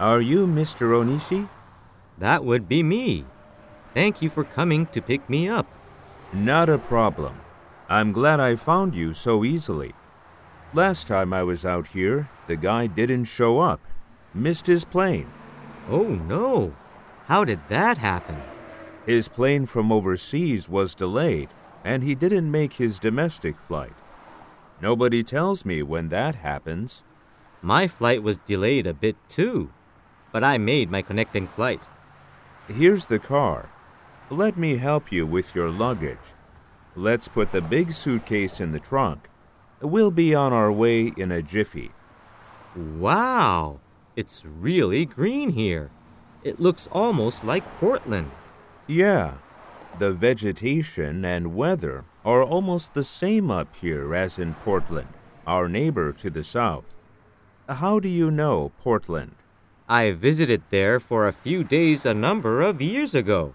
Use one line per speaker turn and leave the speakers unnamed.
Are you Mr. Onishi?
That would be me. Thank you for coming to pick me up.
Not a problem. I'm glad I found you so easily. Last time I was out here, the guy didn't show up. Missed his plane.
Oh no. How did that happen?
His plane from overseas was delayed, and he didn't make his domestic flight. Nobody tells me when that happens.
My flight was delayed a bit too, but I made my connecting flight.
Here's the car. Let me help you with your luggage. Let's put the big suitcase in the trunk. We'll be on our way in a jiffy.
Wow, it's really green here. It looks almost like Portland.
Yeah, the vegetation and weather are almost the same up here as in Portland, our neighbor to the south. How do you know Portland?
I visited there for a few days a number of years ago.